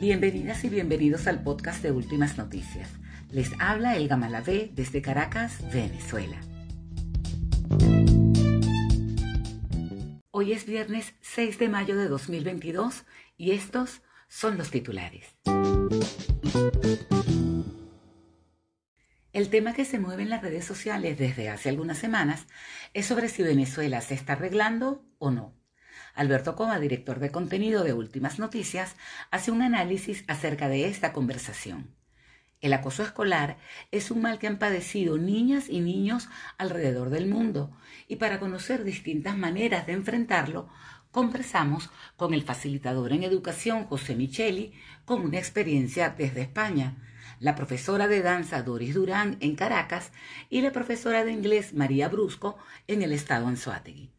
Bienvenidas y bienvenidos al podcast de Últimas Noticias. Les habla Elga Malavé desde Caracas, Venezuela. Hoy es viernes 6 de mayo de 2022 y estos son los titulares. El tema que se mueve en las redes sociales desde hace algunas semanas es sobre si Venezuela se está arreglando o no. Alberto Coma, director de contenido de Últimas Noticias, hace un análisis acerca de esta conversación. El acoso escolar es un mal que han padecido niñas y niños alrededor del mundo y para conocer distintas maneras de enfrentarlo, conversamos con el facilitador en educación José Micheli con una experiencia desde España, la profesora de danza Doris Durán en Caracas y la profesora de inglés María Brusco en el estado Anzoátegui.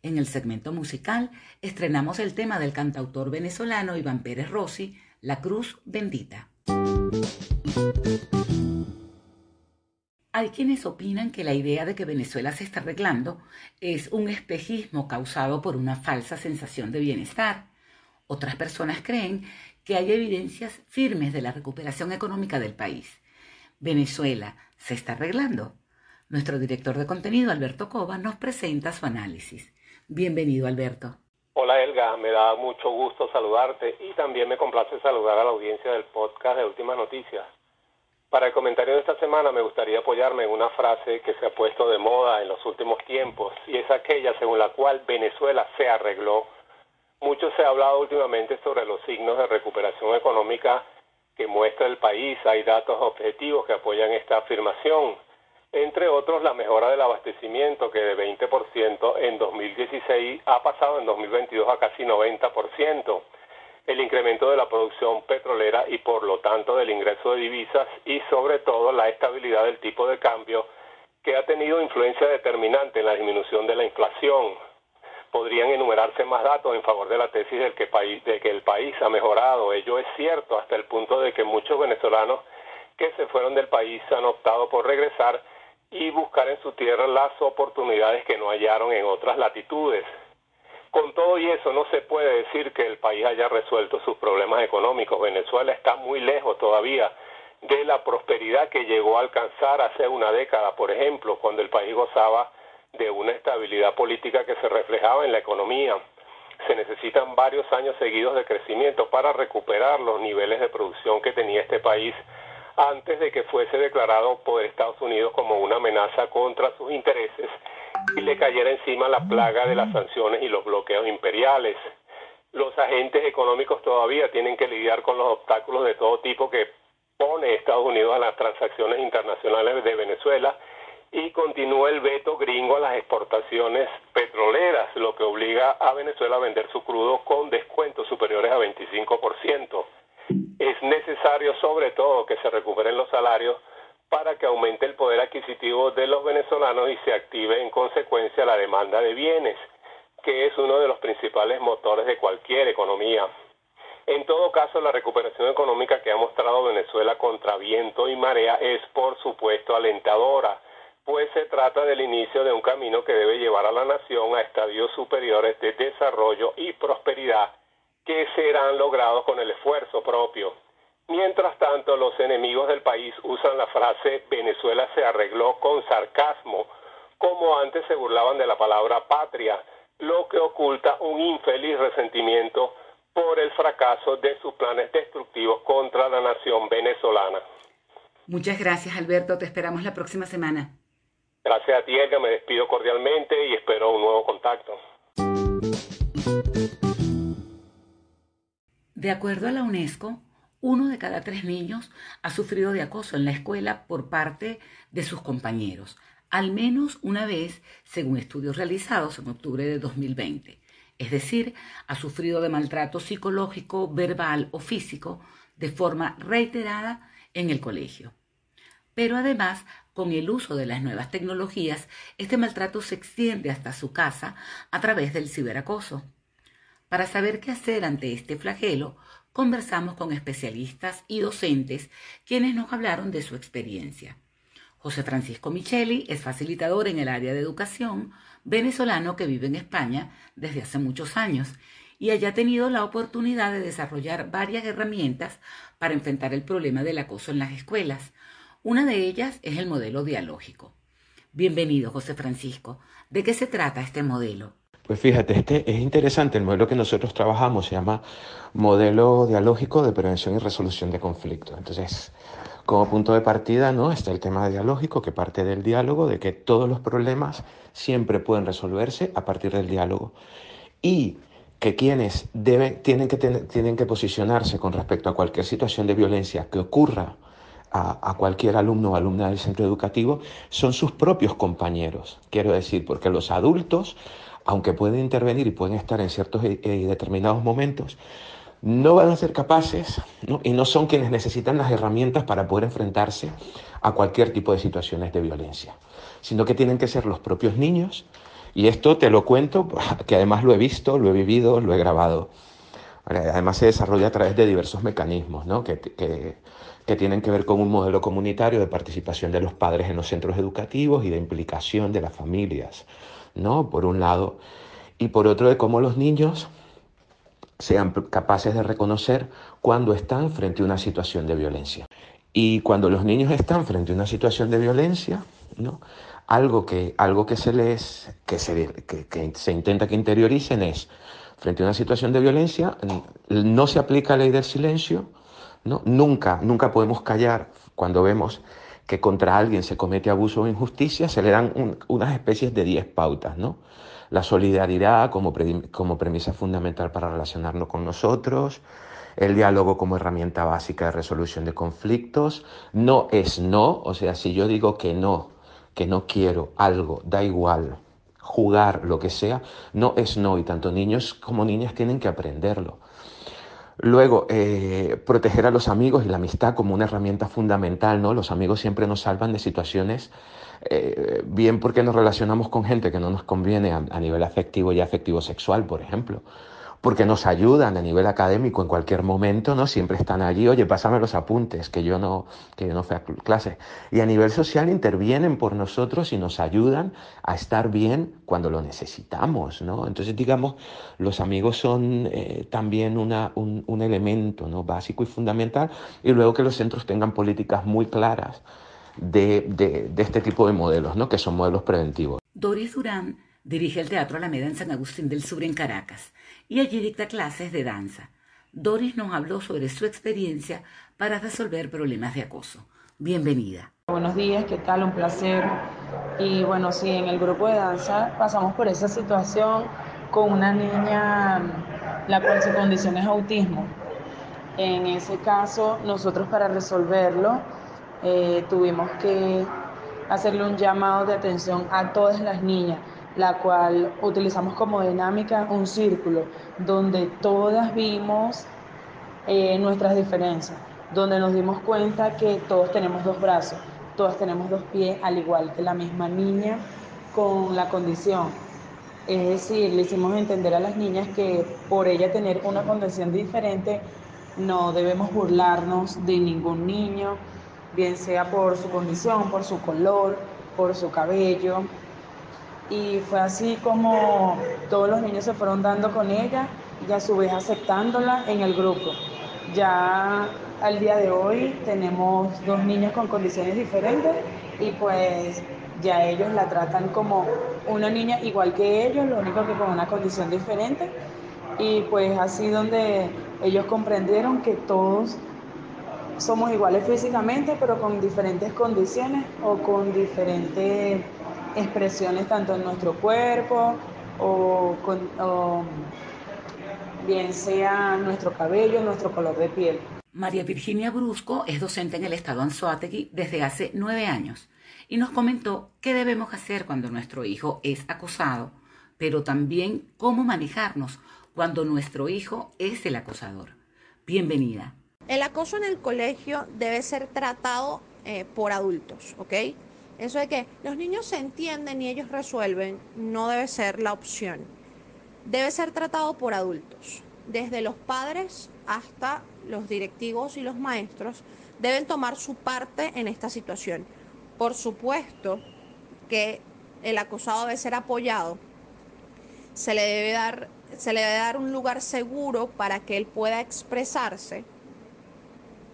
En el segmento musical estrenamos el tema del cantautor venezolano Iván Pérez Rossi, La Cruz Bendita. Hay quienes opinan que la idea de que Venezuela se está arreglando es un espejismo causado por una falsa sensación de bienestar. Otras personas creen que hay evidencias firmes de la recuperación económica del país. Venezuela se está arreglando. Nuestro director de contenido, Alberto Cova, nos presenta su análisis. Bienvenido, Alberto. Hola, Elga. Me da mucho gusto saludarte y también me complace saludar a la audiencia del podcast de Últimas Noticias. Para el comentario de esta semana me gustaría apoyarme en una frase que se ha puesto de moda en los últimos tiempos y es aquella según la cual Venezuela se arregló. Mucho se ha hablado últimamente sobre los signos de recuperación económica que muestra el país. Hay datos objetivos que apoyan esta afirmación entre otros la mejora del abastecimiento que de 20% en 2016 ha pasado en 2022 a casi 90%, el incremento de la producción petrolera y por lo tanto del ingreso de divisas y sobre todo la estabilidad del tipo de cambio que ha tenido influencia determinante en la disminución de la inflación. Podrían enumerarse más datos en favor de la tesis de que, país, de que el país ha mejorado. Ello es cierto hasta el punto de que muchos venezolanos que se fueron del país han optado por regresar y buscar en su tierra las oportunidades que no hallaron en otras latitudes. Con todo y eso no se puede decir que el país haya resuelto sus problemas económicos. Venezuela está muy lejos todavía de la prosperidad que llegó a alcanzar hace una década, por ejemplo, cuando el país gozaba de una estabilidad política que se reflejaba en la economía. Se necesitan varios años seguidos de crecimiento para recuperar los niveles de producción que tenía este país antes de que fuese declarado por Estados Unidos como una amenaza contra sus intereses y le cayera encima la plaga de las sanciones y los bloqueos imperiales. Los agentes económicos todavía tienen que lidiar con los obstáculos de todo tipo que pone Estados Unidos a las transacciones internacionales de Venezuela y continúa el veto gringo a las exportaciones petroleras, lo que obliga a Venezuela a vender su crudo con descuentos superiores a 25% es necesario sobre todo que se recuperen los salarios para que aumente el poder adquisitivo de los venezolanos y se active en consecuencia la demanda de bienes, que es uno de los principales motores de cualquier economía. En todo caso, la recuperación económica que ha mostrado Venezuela contra viento y marea es, por supuesto, alentadora, pues se trata del inicio de un camino que debe llevar a la nación a estadios superiores de desarrollo y prosperidad que serán logrados con el esfuerzo propio. Mientras tanto, los enemigos del país usan la frase Venezuela se arregló con sarcasmo, como antes se burlaban de la palabra patria, lo que oculta un infeliz resentimiento por el fracaso de sus planes destructivos contra la nación venezolana. Muchas gracias, Alberto. Te esperamos la próxima semana. Gracias a ti, Edgar. Me despido cordialmente y espero un nuevo contacto. De acuerdo a la UNESCO, uno de cada tres niños ha sufrido de acoso en la escuela por parte de sus compañeros, al menos una vez, según estudios realizados en octubre de 2020. Es decir, ha sufrido de maltrato psicológico, verbal o físico de forma reiterada en el colegio. Pero además, con el uso de las nuevas tecnologías, este maltrato se extiende hasta su casa a través del ciberacoso. Para saber qué hacer ante este flagelo, conversamos con especialistas y docentes quienes nos hablaron de su experiencia. José Francisco Micheli es facilitador en el área de educación, venezolano que vive en España desde hace muchos años, y haya tenido la oportunidad de desarrollar varias herramientas para enfrentar el problema del acoso en las escuelas. Una de ellas es el modelo dialógico. Bienvenido, José Francisco. ¿De qué se trata este modelo? Pues fíjate, este es interesante. El modelo que nosotros trabajamos se llama modelo dialógico de prevención y resolución de conflictos. Entonces, como punto de partida, ¿no? Está el tema dialógico que parte del diálogo, de que todos los problemas siempre pueden resolverse a partir del diálogo. Y que quienes deben, tienen, que tienen que posicionarse con respecto a cualquier situación de violencia que ocurra a, a, cualquier alumno o alumna del centro educativo son sus propios compañeros. Quiero decir, porque los adultos, aunque pueden intervenir y pueden estar en ciertos y eh, determinados momentos, no van a ser capaces ¿no? y no son quienes necesitan las herramientas para poder enfrentarse a cualquier tipo de situaciones de violencia, sino que tienen que ser los propios niños y esto te lo cuento, que además lo he visto, lo he vivido, lo he grabado. Además se desarrolla a través de diversos mecanismos ¿no? que, que, que, tienen que ver con un modelo comunitario de participación de los padres en los centros educativos y de implicación de las familias, ¿no? por un lado, y por otro de cómo los niños sean capaces de reconocer cuando están frente a una situación de violencia. Y cuando los niños están frente a una situación de violencia, ¿no? algo que, algo que se les que se, que, se intenta que interioricen es frente a una situación de violencia no se aplica la ley del silencio ¿no? nunca nunca podemos callar cuando vemos que contra alguien se comete abuso o injusticia se le dan un, unas especies de 10 pautas no la solidaridad como, como premisa fundamental para relacionarnos con nosotros el diálogo como herramienta básica de resolución de conflictos no es no o sea si yo digo que no que no quiero algo, da igual, jugar, lo que sea, no es no y tanto niños como niñas tienen que aprenderlo. Luego, eh, proteger a los amigos y la amistad como una herramienta fundamental, ¿no? Los amigos siempre nos salvan de situaciones, eh, bien porque nos relacionamos con gente que no nos conviene a, a nivel afectivo y afectivo sexual, por ejemplo, porque nos ayudan a nivel académico en cualquier momento, ¿no? Siempre están allí, oye, pásame los apuntes, que yo no, que yo no fui a clase. Y a nivel social intervienen por nosotros y nos ayudan a estar bien cuando lo necesitamos, ¿no? Entonces, digamos, los amigos son eh, también una, un, un elemento, ¿no? Básico y fundamental. Y luego que los centros tengan políticas muy claras de, de, de este tipo de modelos, ¿no? Que son modelos preventivos. Doris Durán dirige el Teatro Alameda en San Agustín del Sur, en Caracas y allí dicta clases de danza. Doris nos habló sobre su experiencia para resolver problemas de acoso. Bienvenida. Buenos días, ¿qué tal? Un placer. Y bueno, sí, en el grupo de danza pasamos por esa situación con una niña, la cual su condición es autismo. En ese caso, nosotros para resolverlo eh, tuvimos que hacerle un llamado de atención a todas las niñas la cual utilizamos como dinámica un círculo donde todas vimos eh, nuestras diferencias, donde nos dimos cuenta que todos tenemos dos brazos, todas tenemos dos pies, al igual que la misma niña con la condición. Es decir, le hicimos entender a las niñas que por ella tener una condición diferente, no debemos burlarnos de ningún niño, bien sea por su condición, por su color, por su cabello, y fue así como todos los niños se fueron dando con ella y a su vez aceptándola en el grupo. Ya al día de hoy tenemos dos niños con condiciones diferentes y pues ya ellos la tratan como una niña igual que ellos, lo único que con una condición diferente. Y pues así donde ellos comprendieron que todos somos iguales físicamente, pero con diferentes condiciones o con diferentes expresiones tanto en nuestro cuerpo o, con, o bien sea nuestro cabello, nuestro color de piel. María Virginia Brusco es docente en el estado Anzoátegui desde hace nueve años y nos comentó qué debemos hacer cuando nuestro hijo es acosado, pero también cómo manejarnos cuando nuestro hijo es el acosador. Bienvenida. El acoso en el colegio debe ser tratado eh, por adultos, ¿ok? Eso de que los niños se entienden y ellos resuelven no debe ser la opción. Debe ser tratado por adultos. Desde los padres hasta los directivos y los maestros deben tomar su parte en esta situación. Por supuesto que el acosado debe ser apoyado se le debe dar, se le debe dar un lugar seguro para que él pueda expresarse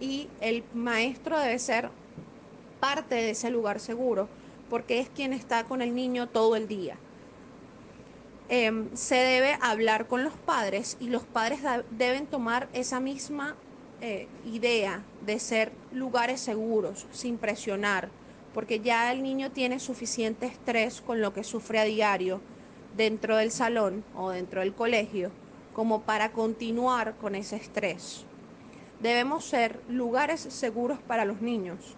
y el maestro debe ser parte de ese lugar seguro porque es quien está con el niño todo el día. Em, se debe hablar con los padres y los padres deben tomar esa misma eh, idea de ser lugares seguros, sin presionar, porque ya el niño tiene suficiente estrés con lo que sufre a diario dentro del salón o dentro del colegio como para continuar con ese estrés. Debemos ser lugares seguros para los niños,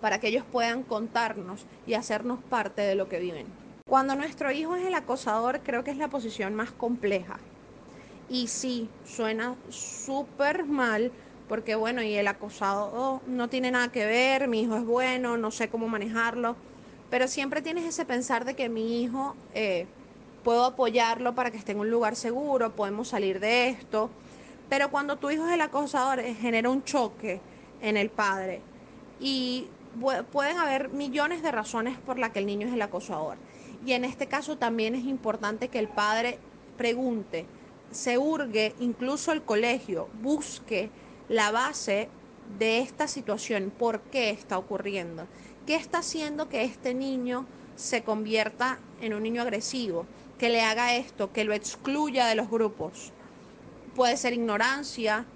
para que ellos puedan contarnos y hacernos parte de lo que viven. Cuando nuestro hijo es el acosador, creo que es la posición más compleja. Y sí, suena súper mal, porque bueno, y el acosado no tiene nada que ver, mi hijo es bueno, no sé cómo manejarlo, pero siempre tienes ese pensar de que mi hijo eh, puedo apoyarlo para que esté en un lugar seguro, podemos salir de esto. Pero cuando tu hijo es el acosador, eh, genera un choque en el padre. Y pueden haber millones de razones por las que el niño es el acosador. Y en este caso también es importante que el padre pregunte, se hurgue, incluso el colegio, busque la base de esta situación, por qué está ocurriendo, qué está haciendo que este niño se convierta en un niño agresivo, que le haga esto, que lo excluya de los grupos. Puede ser ignorancia,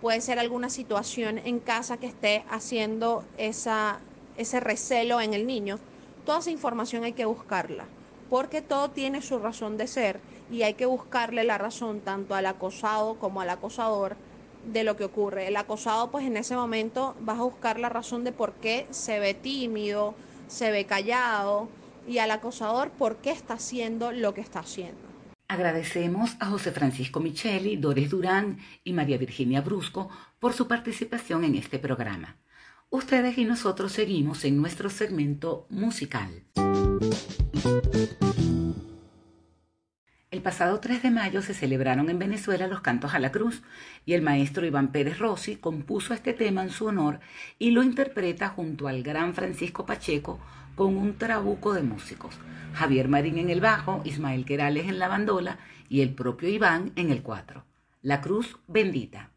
puede ser alguna situación en casa que esté haciendo esa, ese recelo en el niño. Toda esa información hay que buscarla, porque todo tiene su razón de ser y hay que buscarle la razón tanto al acosado como al acosador de lo que ocurre. El acosado, pues en ese momento vas a buscar la razón de por qué se ve tímido, se ve callado, y al acosador por qué está haciendo lo que está haciendo. Agradecemos a José Francisco Micheli, Doris Durán y María Virginia Brusco por su participación en este programa. Ustedes y nosotros seguimos en nuestro segmento musical. El pasado 3 de mayo se celebraron en Venezuela los cantos a la cruz y el maestro Iván Pérez Rossi compuso este tema en su honor y lo interpreta junto al gran Francisco Pacheco con un trabuco de músicos. Javier Marín en el bajo, Ismael Querales en la bandola y el propio Iván en el cuatro. La cruz bendita.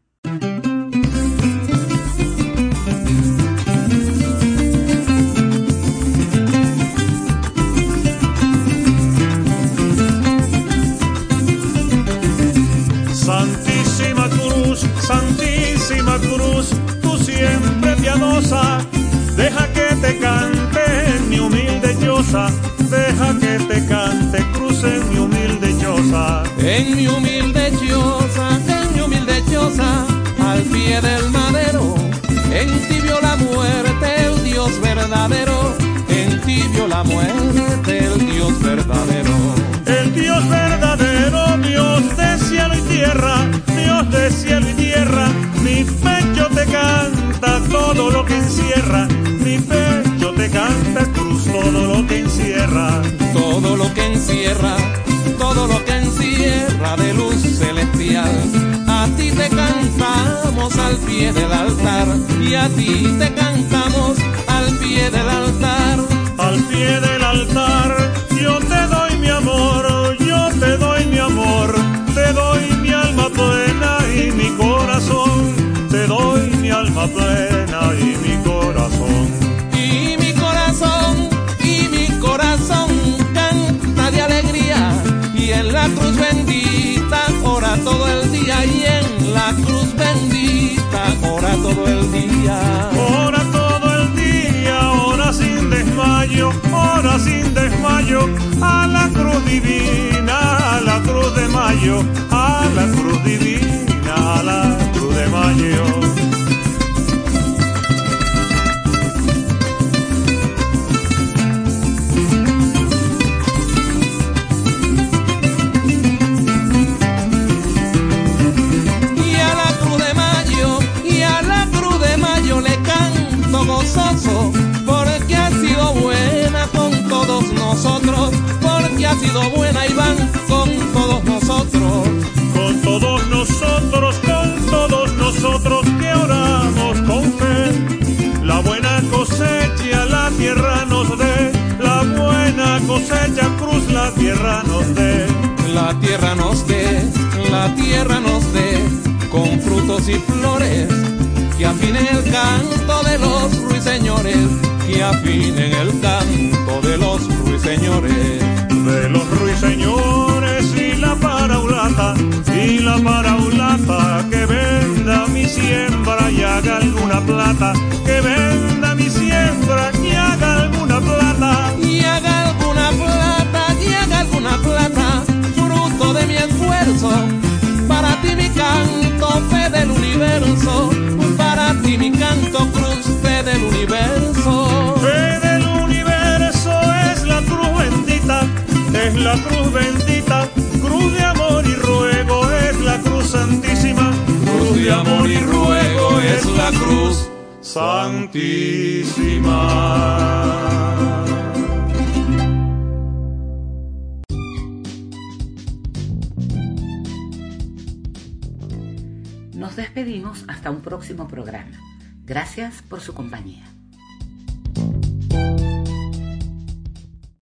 Verdadero, en ti vio la muerte el Dios verdadero. El Dios verdadero, Dios de cielo y tierra, Dios de cielo y tierra, mi pecho te canta todo lo que encierra, mi pecho te canta todo lo que encierra, todo lo que encierra, todo lo que encierra de luz celestial. A ti te cantamos al pie del altar y a ti te cantamos pie del altar. Al pie del altar yo te doy mi amor, yo te doy mi amor, te doy mi alma plena y mi corazón, te doy mi alma plena y mi corazón. en la cruz bendita ora todo el día y en la cruz bendita ora todo el día. Ora cruz divina, la cruz de mayo, a la cosecha cruz la tierra nos dé. La tierra nos dé, la tierra nos dé, con frutos y flores, que afinen el canto de los ruiseñores, que afinen el canto de los ruiseñores. De los ruiseñores y la paraulata, y la paraulata que venda mi siembra y haga alguna plata. Cruz, fe del universo. Fe del universo es la cruz bendita, es la cruz bendita, cruz de amor y ruego es la cruz santísima, Cruz de amor y ruego es la cruz. santísima. Nos despedimos hasta un próximo programa. Gracias por su compañía.